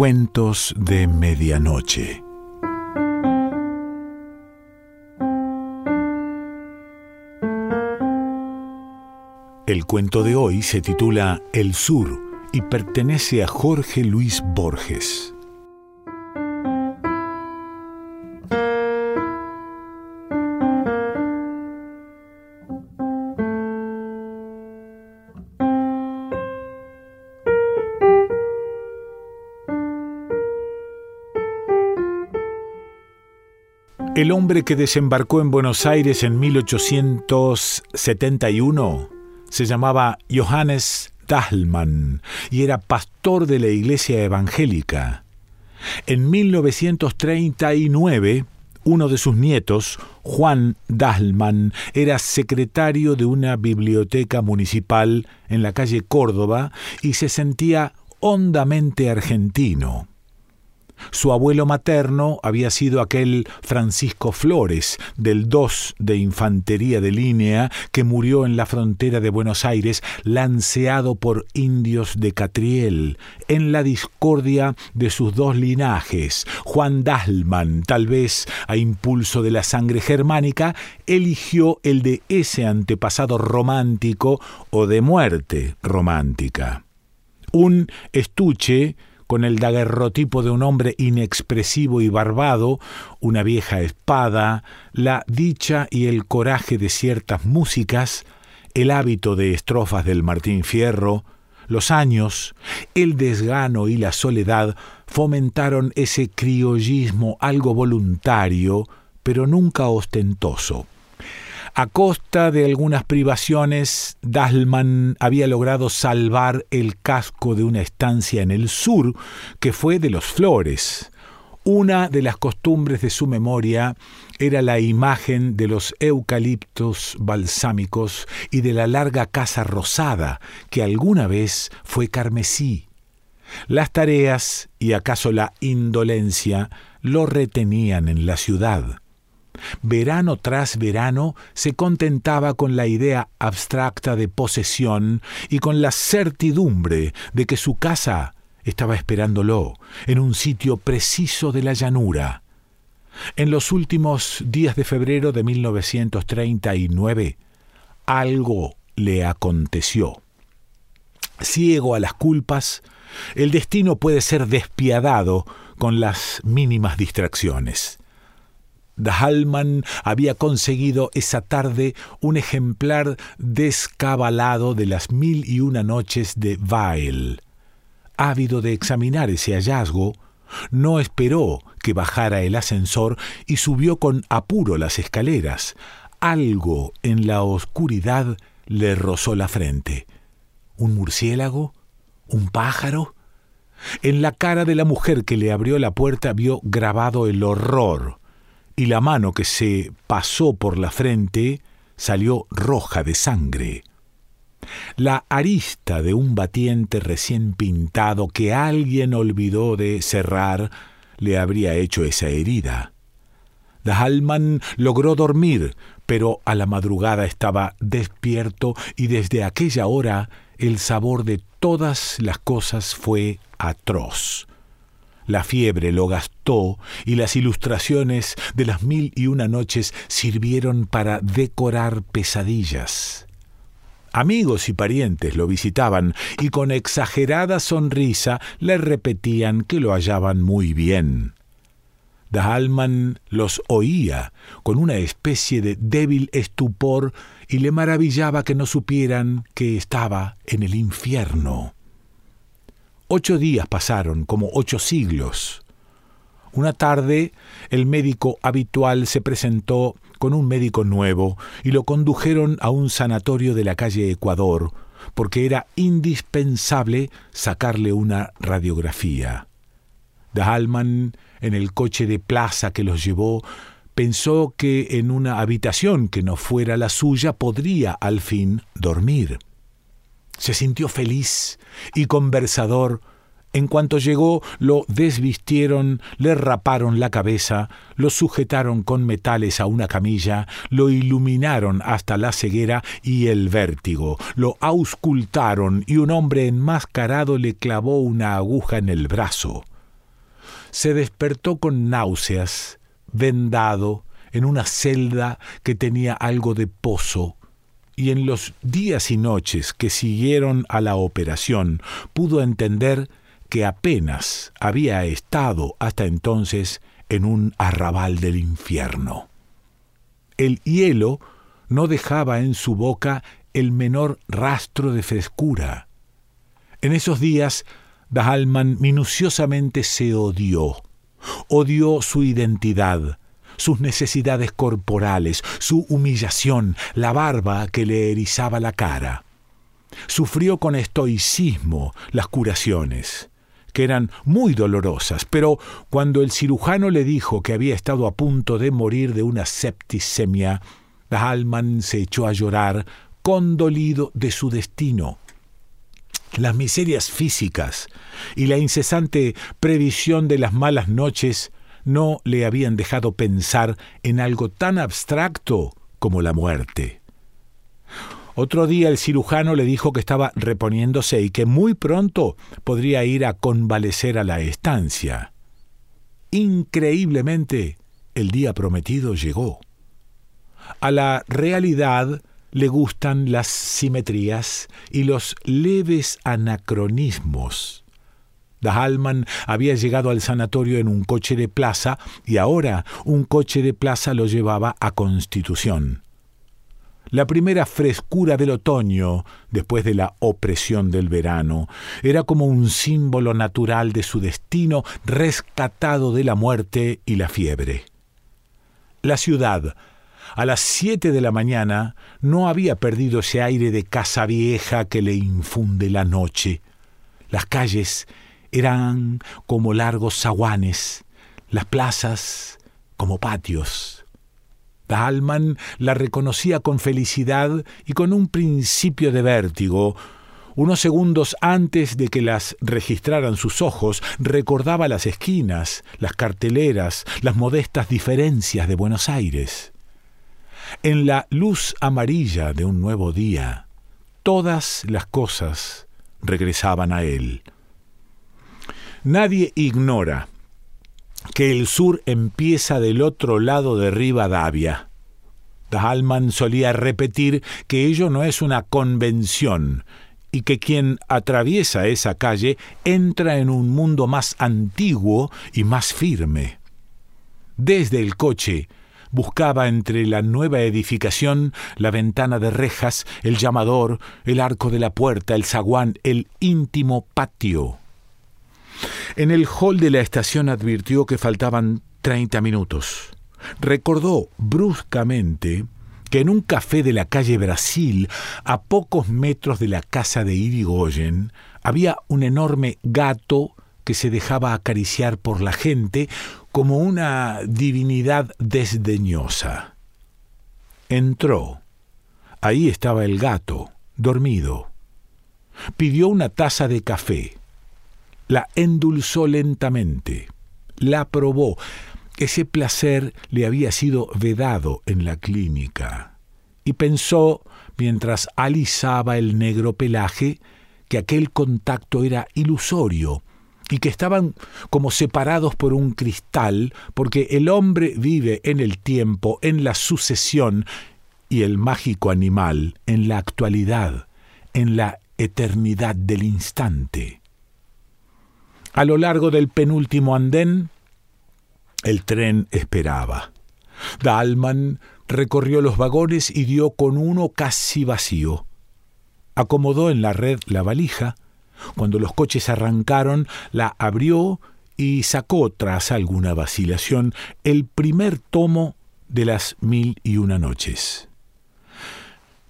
Cuentos de Medianoche. El cuento de hoy se titula El Sur y pertenece a Jorge Luis Borges. El hombre que desembarcó en Buenos Aires en 1871 se llamaba Johannes Dahlmann y era pastor de la iglesia evangélica. En 1939, uno de sus nietos, Juan Dahlmann, era secretario de una biblioteca municipal en la calle Córdoba y se sentía hondamente argentino. Su abuelo materno había sido aquel Francisco Flores, del 2 de Infantería de Línea, que murió en la frontera de Buenos Aires, lanceado por indios de Catriel, en la discordia de sus dos linajes. Juan Dahlmann, tal vez a impulso de la sangre germánica, eligió el de ese antepasado romántico o de muerte romántica. Un estuche con el daguerrotipo de un hombre inexpresivo y barbado, una vieja espada, la dicha y el coraje de ciertas músicas, el hábito de estrofas del Martín Fierro, los años, el desgano y la soledad fomentaron ese criollismo algo voluntario, pero nunca ostentoso. A costa de algunas privaciones, Dahlmann había logrado salvar el casco de una estancia en el sur, que fue de los Flores. Una de las costumbres de su memoria era la imagen de los eucaliptos balsámicos y de la larga casa rosada, que alguna vez fue carmesí. Las tareas, y acaso la indolencia, lo retenían en la ciudad. Verano tras verano se contentaba con la idea abstracta de posesión y con la certidumbre de que su casa estaba esperándolo en un sitio preciso de la llanura. En los últimos días de febrero de 1939, algo le aconteció. Ciego a las culpas, el destino puede ser despiadado con las mínimas distracciones. Dahlmann había conseguido esa tarde un ejemplar descabalado de las mil y una noches de Weil. Ávido de examinar ese hallazgo, no esperó que bajara el ascensor y subió con apuro las escaleras. Algo en la oscuridad le rozó la frente. ¿Un murciélago? ¿Un pájaro? En la cara de la mujer que le abrió la puerta vio grabado el horror y la mano que se pasó por la frente salió roja de sangre. La arista de un batiente recién pintado que alguien olvidó de cerrar le habría hecho esa herida. Dahlmann logró dormir, pero a la madrugada estaba despierto y desde aquella hora el sabor de todas las cosas fue atroz. La fiebre lo gastó y las ilustraciones de las mil y una noches sirvieron para decorar pesadillas. Amigos y parientes lo visitaban y con exagerada sonrisa le repetían que lo hallaban muy bien. Dahlmann los oía con una especie de débil estupor y le maravillaba que no supieran que estaba en el infierno. Ocho días pasaron, como ocho siglos. Una tarde el médico habitual se presentó con un médico nuevo y lo condujeron a un sanatorio de la calle Ecuador, porque era indispensable sacarle una radiografía. Dahlmann, en el coche de plaza que los llevó, pensó que en una habitación que no fuera la suya podría al fin dormir. Se sintió feliz y conversador. En cuanto llegó, lo desvistieron, le raparon la cabeza, lo sujetaron con metales a una camilla, lo iluminaron hasta la ceguera y el vértigo, lo auscultaron y un hombre enmascarado le clavó una aguja en el brazo. se despertó con náuseas, vendado, en una celda que tenía algo de pozo, y en los días y noches que siguieron a la operación pudo entender que apenas había estado hasta entonces en un arrabal del infierno. El hielo no dejaba en su boca el menor rastro de frescura. En esos días, Dahalman minuciosamente se odió. Odió su identidad, sus necesidades corporales, su humillación, la barba que le erizaba la cara. Sufrió con estoicismo las curaciones, que eran muy dolorosas, pero cuando el cirujano le dijo que había estado a punto de morir de una septicemia, Dahalman se echó a llorar condolido de su destino. Las miserias físicas y la incesante previsión de las malas noches no le habían dejado pensar en algo tan abstracto como la muerte. Otro día el cirujano le dijo que estaba reponiéndose y que muy pronto podría ir a convalecer a la estancia. Increíblemente, el día prometido llegó. A la realidad le gustan las simetrías y los leves anacronismos. Dahalman había llegado al sanatorio en un coche de plaza y ahora un coche de plaza lo llevaba a Constitución. La primera frescura del otoño, después de la opresión del verano, era como un símbolo natural de su destino rescatado de la muerte y la fiebre. La ciudad, a las siete de la mañana no había perdido ese aire de casa vieja que le infunde la noche. Las calles eran como largos zaguanes, las plazas como patios. Dahlman la reconocía con felicidad y con un principio de vértigo. Unos segundos antes de que las registraran sus ojos, recordaba las esquinas, las carteleras, las modestas diferencias de Buenos Aires. En la luz amarilla de un nuevo día, todas las cosas regresaban a él. Nadie ignora que el sur empieza del otro lado de Rivadavia. Dahlman solía repetir que ello no es una convención y que quien atraviesa esa calle entra en un mundo más antiguo y más firme. Desde el coche, buscaba entre la nueva edificación la ventana de rejas, el llamador, el arco de la puerta, el zaguán, el íntimo patio. En el hall de la estación advirtió que faltaban treinta minutos. Recordó bruscamente que en un café de la calle Brasil, a pocos metros de la casa de Irigoyen, había un enorme gato que se dejaba acariciar por la gente como una divinidad desdeñosa. Entró. Ahí estaba el gato, dormido. Pidió una taza de café. La endulzó lentamente. La probó. Ese placer le había sido vedado en la clínica. Y pensó, mientras alisaba el negro pelaje, que aquel contacto era ilusorio, y que estaban como separados por un cristal, porque el hombre vive en el tiempo, en la sucesión, y el mágico animal en la actualidad, en la eternidad del instante. A lo largo del penúltimo andén, el tren esperaba. Dalman recorrió los vagones y dio con uno casi vacío. Acomodó en la red la valija, cuando los coches arrancaron, la abrió y sacó, tras alguna vacilación, el primer tomo de las mil y una noches.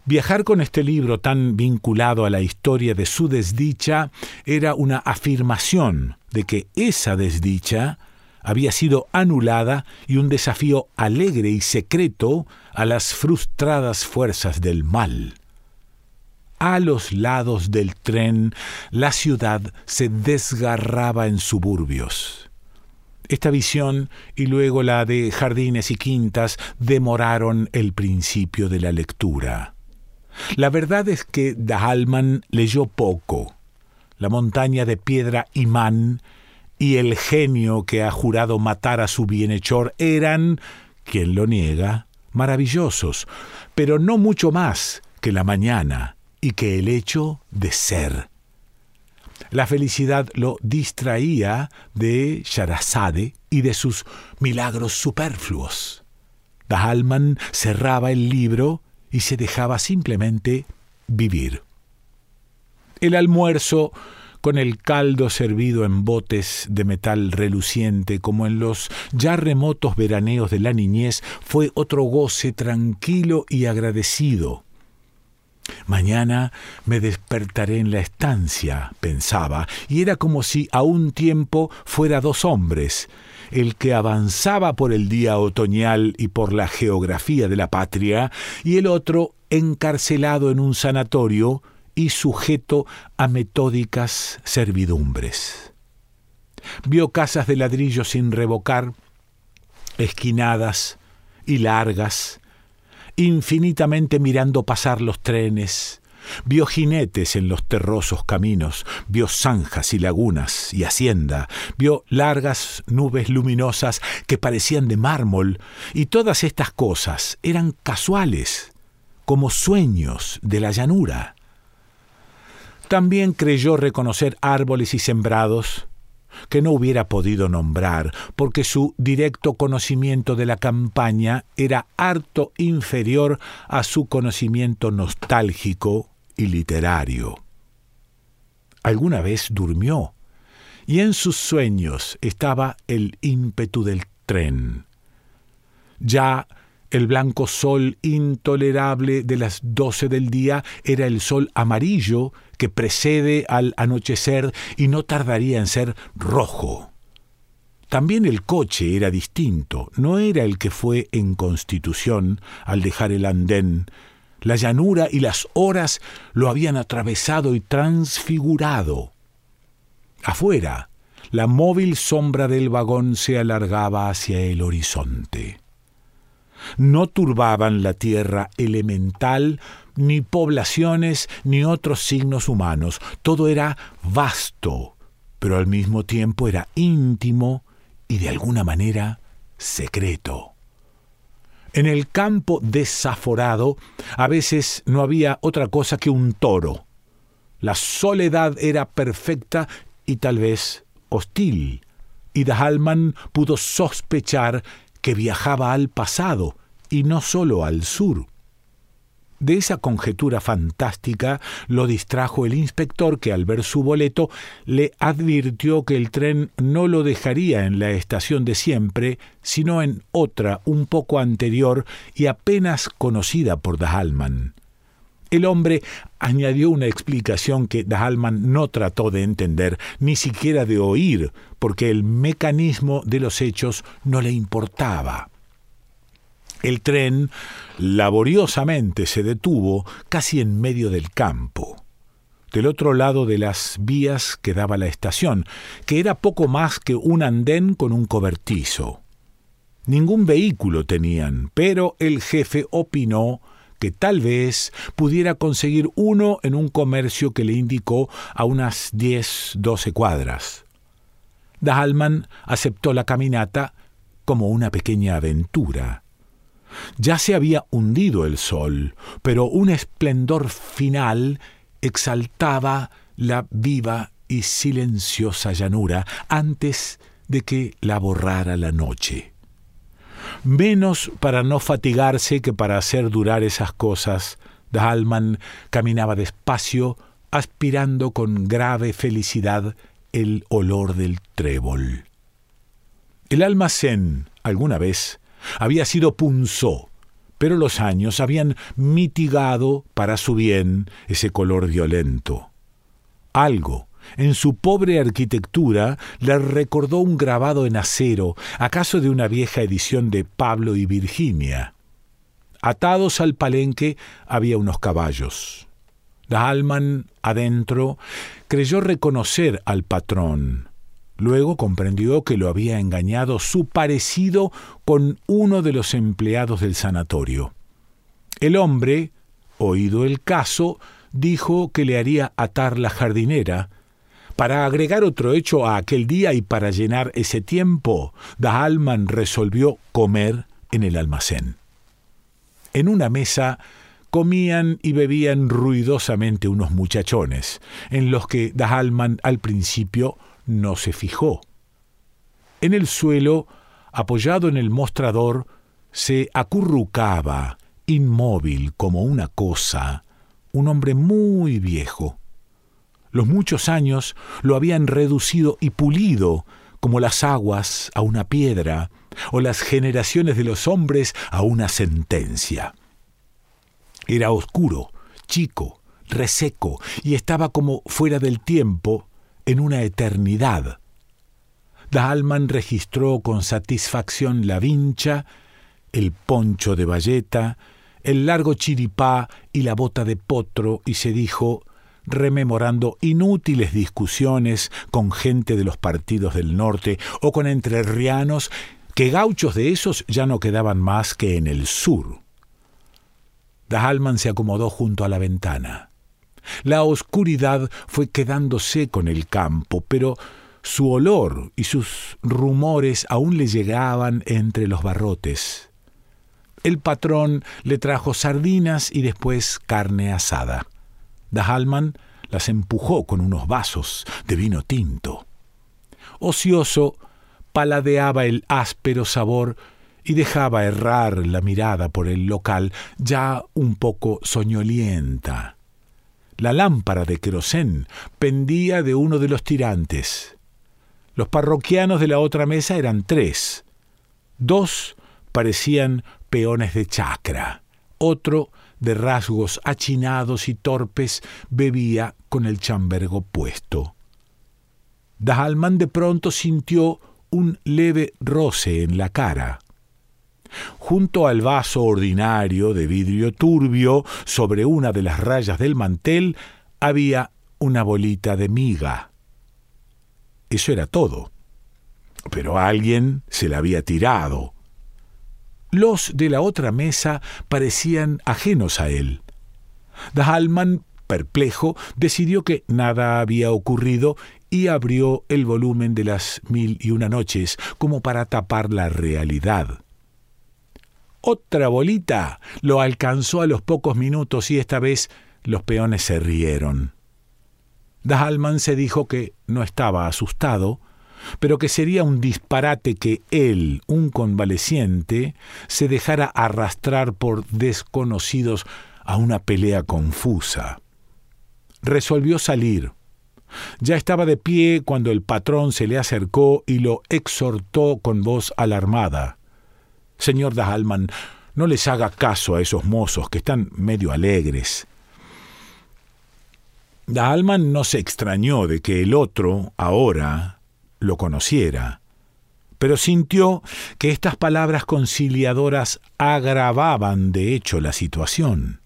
Viajar con este libro tan vinculado a la historia de su desdicha era una afirmación de que esa desdicha había sido anulada y un desafío alegre y secreto a las frustradas fuerzas del mal. A los lados del tren, la ciudad se desgarraba en suburbios. Esta visión y luego la de jardines y quintas demoraron el principio de la lectura. La verdad es que Dahalman leyó poco. La montaña de piedra imán y el genio que ha jurado matar a su bienhechor eran, quien lo niega, maravillosos, pero no mucho más que la mañana y que el hecho de ser. La felicidad lo distraía de Sharazade y de sus milagros superfluos. Dahalman cerraba el libro y se dejaba simplemente vivir. El almuerzo, con el caldo servido en botes de metal reluciente como en los ya remotos veraneos de la niñez, fue otro goce tranquilo y agradecido. Mañana me despertaré en la estancia, pensaba, y era como si a un tiempo fuera dos hombres, el que avanzaba por el día otoñal y por la geografía de la patria, y el otro encarcelado en un sanatorio y sujeto a metódicas servidumbres. Vio casas de ladrillo sin revocar, esquinadas y largas, infinitamente mirando pasar los trenes, vio jinetes en los terrosos caminos, vio zanjas y lagunas y hacienda, vio largas nubes luminosas que parecían de mármol, y todas estas cosas eran casuales, como sueños de la llanura. También creyó reconocer árboles y sembrados, que no hubiera podido nombrar, porque su directo conocimiento de la campaña era harto inferior a su conocimiento nostálgico y literario. Alguna vez durmió, y en sus sueños estaba el ímpetu del tren. Ya el blanco sol intolerable de las doce del día era el sol amarillo que precede al anochecer y no tardaría en ser rojo. También el coche era distinto, no era el que fue en Constitución al dejar el andén. La llanura y las horas lo habían atravesado y transfigurado. Afuera, la móvil sombra del vagón se alargaba hacia el horizonte no turbaban la tierra elemental, ni poblaciones, ni otros signos humanos. Todo era vasto, pero al mismo tiempo era íntimo y de alguna manera secreto. En el campo desaforado a veces no había otra cosa que un toro. La soledad era perfecta y tal vez hostil, y Dahalman pudo sospechar que viajaba al pasado y no sólo al sur. De esa conjetura fantástica lo distrajo el inspector que al ver su boleto le advirtió que el tren no lo dejaría en la estación de siempre, sino en otra un poco anterior y apenas conocida por Dahalman. El hombre añadió una explicación que Dahalman no trató de entender, ni siquiera de oír, porque el mecanismo de los hechos no le importaba. El tren laboriosamente se detuvo casi en medio del campo. Del otro lado de las vías quedaba la estación, que era poco más que un andén con un cobertizo. Ningún vehículo tenían, pero el jefe opinó que tal vez pudiera conseguir uno en un comercio que le indicó a unas diez, doce cuadras. Dahlman aceptó la caminata como una pequeña aventura. Ya se había hundido el sol, pero un esplendor final exaltaba la viva y silenciosa llanura antes de que la borrara la noche menos para no fatigarse que para hacer durar esas cosas. Dahlman caminaba despacio, aspirando con grave felicidad el olor del trébol. El almacén, alguna vez, había sido punzó, pero los años habían mitigado para su bien ese color violento. Algo, en su pobre arquitectura le recordó un grabado en acero, acaso de una vieja edición de Pablo y Virginia. Atados al palenque había unos caballos. Dahlman, adentro, creyó reconocer al patrón. Luego comprendió que lo había engañado su parecido con uno de los empleados del sanatorio. El hombre, oído el caso, dijo que le haría atar la jardinera, Para agregar otro hecho a aquel día y para llenar ese tiempo, Dahalman resolvió comer en el almacén. En una mesa comían y bebían ruidosamente unos muchachones, en los que Dahalman al principio no se fijó. En el suelo, apoyado en el mostrador, se acurrucaba, inmóvil como una cosa, un hombre muy viejo. Los muchos años lo habían reducido y pulido como las aguas a una piedra o las generaciones de los hombres a una sentencia. Era oscuro, chico, reseco y estaba como fuera del tiempo en una eternidad. Dahlman registró con satisfacción la vincha, el poncho de bayeta, el largo chiripá y la bota de potro y se dijo, rememorando inútiles discusiones con gente de los partidos del norte o con entrerrianos, que gauchos de esos ya no quedaban más que en el sur. Dahalman se acomodó junto a la ventana. La oscuridad fue quedándose con el campo, pero su olor y sus rumores aún le llegaban entre los barrotes. El patrón le trajo sardinas y después carne asada. Dahalman las empujó con unos vasos de vino tinto. Ocioso, paladeaba el áspero sabor y dejaba errar la mirada por el local, ya un poco soñolienta. La lámpara de querosén pendía de uno de los tirantes. Los parroquianos de la otra mesa eran tres. Dos parecían peones de chacra. Otro, de rasgos achinados y torpes, bebía con el chambergo puesto. Dahalman de pronto sintió un leve roce en la cara. Junto al vaso ordinario de vidrio turbio, sobre una de las rayas del mantel, había una bolita de miga. Eso era todo. Pero alguien se la había tirado. Los de la otra mesa parecían ajenos a él. Dahalman, perplejo, decidió que nada había ocurrido y abrió el volumen de las mil y una noches como para tapar la realidad. Otra bolita lo alcanzó a los pocos minutos y esta vez los peones se rieron. Dahalman se dijo que no estaba asustado, pero que sería un disparate que él, un convaleciente, se dejara arrastrar por desconocidos a una pelea confusa. Resolvió salir. Ya estaba de pie cuando el patrón se le acercó y lo exhortó con voz alarmada. Señor Dahalman, no les haga caso a esos mozos que están medio alegres. Dahalman no se extrañó de que el otro, ahora, lo conociera, pero sintió que estas palabras conciliadoras agravaban de hecho la situación.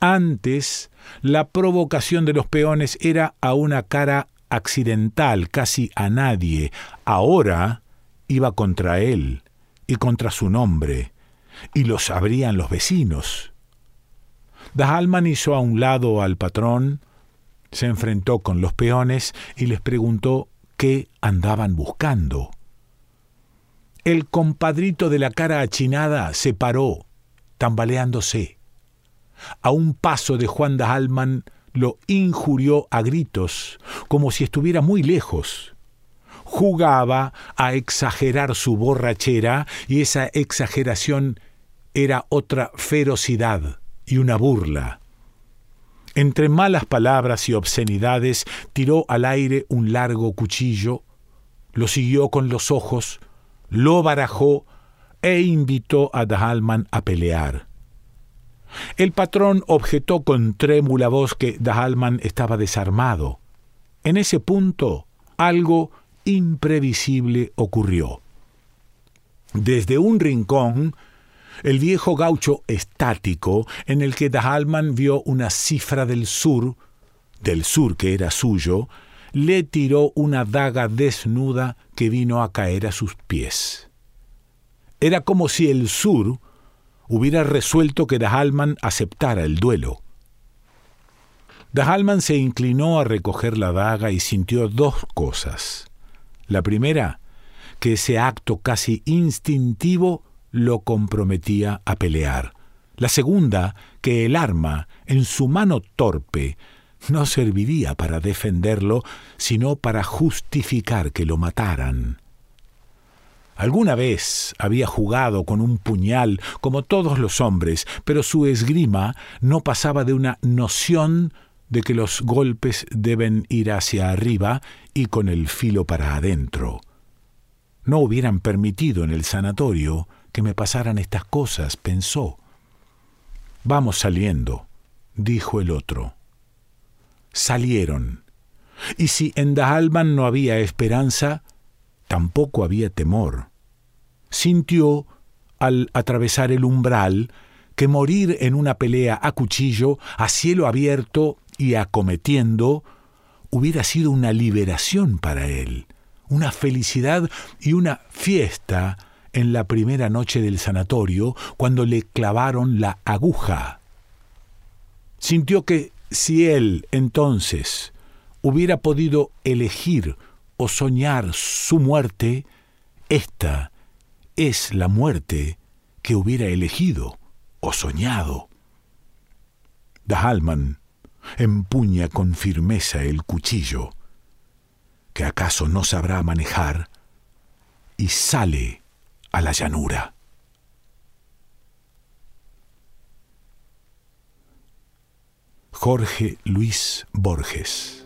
Antes, la provocación de los peones era a una cara accidental, casi a nadie. Ahora iba contra él y contra su nombre, y lo sabrían los vecinos. Dahalman hizo a un lado al patrón, se enfrentó con los peones y les preguntó qué andaban buscando. El compadrito de la cara achinada se paró, tambaleándose. A un paso de Juan Dahalman lo injurió a gritos, como si estuviera muy lejos. Jugaba a exagerar su borrachera y esa exageración era otra ferocidad y una burla. Entre malas palabras y obscenidades tiró al aire un largo cuchillo, lo siguió con los ojos, lo barajó e invitó a Dahalman a pelear. El patrón objetó con trémula voz que Dahalman estaba desarmado. En ese punto, algo imprevisible ocurrió. Desde un rincón el viejo gaucho estático en el que Dahalman vio una cifra del sur, del sur que era suyo, le tiró una daga desnuda que vino a caer a sus pies. Era como si el sur hubiera resuelto que Dahalman aceptara el duelo. Dahalman se inclinó a recoger la daga y sintió dos cosas. La primera, que ese acto casi instintivo lo comprometía a pelear. La segunda, que el arma, en su mano torpe, no serviría para defenderlo, sino para justificar que lo mataran. Alguna vez había jugado con un puñal, como todos los hombres, pero su esgrima no pasaba de una noción de que los golpes deben ir hacia arriba y con el filo para adentro. No hubieran permitido en el sanatorio que me pasaran estas cosas, pensó. Vamos saliendo, dijo el otro. Salieron. Y si en Dahalman no había esperanza, tampoco había temor. Sintió, al atravesar el umbral, que morir en una pelea a cuchillo, a cielo abierto y acometiendo, hubiera sido una liberación para él, una felicidad y una fiesta en la primera noche del sanatorio, cuando le clavaron la aguja. Sintió que si él entonces hubiera podido elegir o soñar su muerte, esta es la muerte que hubiera elegido o soñado. Dahalman empuña con firmeza el cuchillo, que acaso no sabrá manejar, y sale a la llanura. Jorge Luis Borges